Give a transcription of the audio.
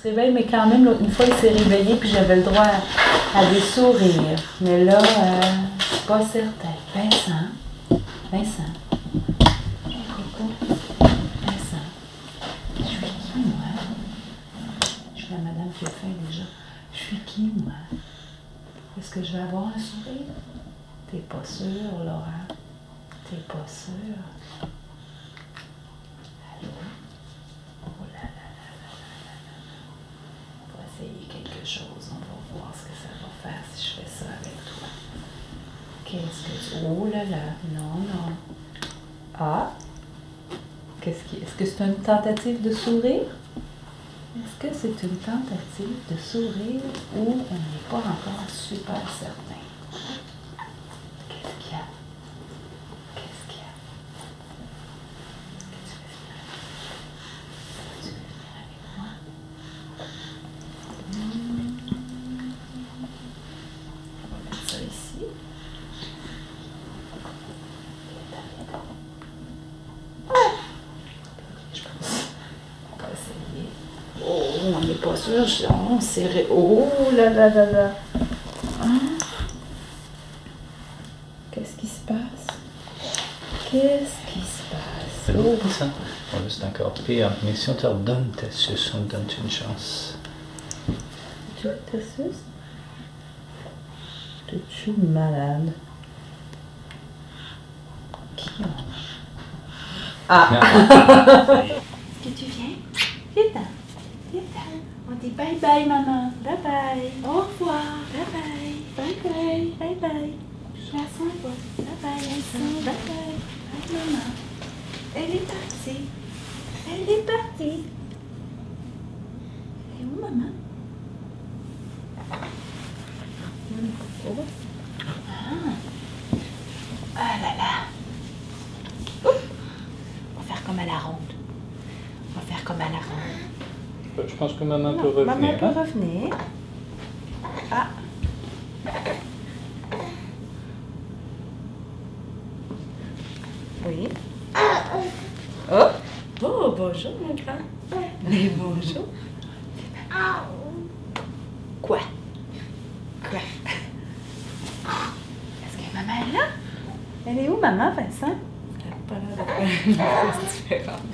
Se réveille, mais quand même, l'autre- fois, il s'est réveillé, puis j'avais le droit à, des sourires. Mais là, euh, je suis pas certaine. Vincent, Vincent, coucou, Vincent, je suis qui, moi? Je suis la madame qui déjà. Je suis qui, moi? Est-ce que je vais avoir un sourire? T'es pas sûre, Laura? T'es pas sûre? Allô? Oh là là là là là là là. On va essayer quelque chose. On va voir ce que ça va faire si je fais ça avec toi. Qu'est-ce que... Oh là là. Non, non. Ah. Qu'est-ce qui... Est-ce que c'est une tentative de sourire? Est-ce que c'est une tentative de sourire ou on n'est pas encore super certain? Qu'est-ce qu'il y a? Qu'est-ce qu'il y a? Est-ce que tu veux venir avec- tu veux venir avec moi? Hmm. On va mettre ça ici. Je pense. On va essayer. Oh, on n'est pas sûr. je- On serré. Oh là là là là. Hein? Qu'est-ce qui se passe? Qu'est-ce qui se passe? C'est Oh. ça. Bon, c'est encore pire. Mais si on te redonne ta suce, on te donne une chance. Tu veux ta suce? T'es-tu malade? Qui on Ah! Est-ce que tu viens Viens-t'en. Viens-t'en. On dit bye bye, maman. Bye bye. Au revoir. Bye bye. Bye bye. Bye bye. La s'en va. Bye bye. Bye bye. Bye, maman. Elle est partie. Elle est partie. Elle est où, maman? Ah. Ah là là. On va faire comme à la ronde. On va faire comme à la ronde. Je pense que maman Non, peut revenir. Maman peut hein. revenir. Ah. Oui. Oh. Oh, bonjour, mon grand. Mais bonjour. Quoi? Quoi? Est-ce que maman est là? Elle est où, maman, Vincent? Elle a pas l'air de faire une différence.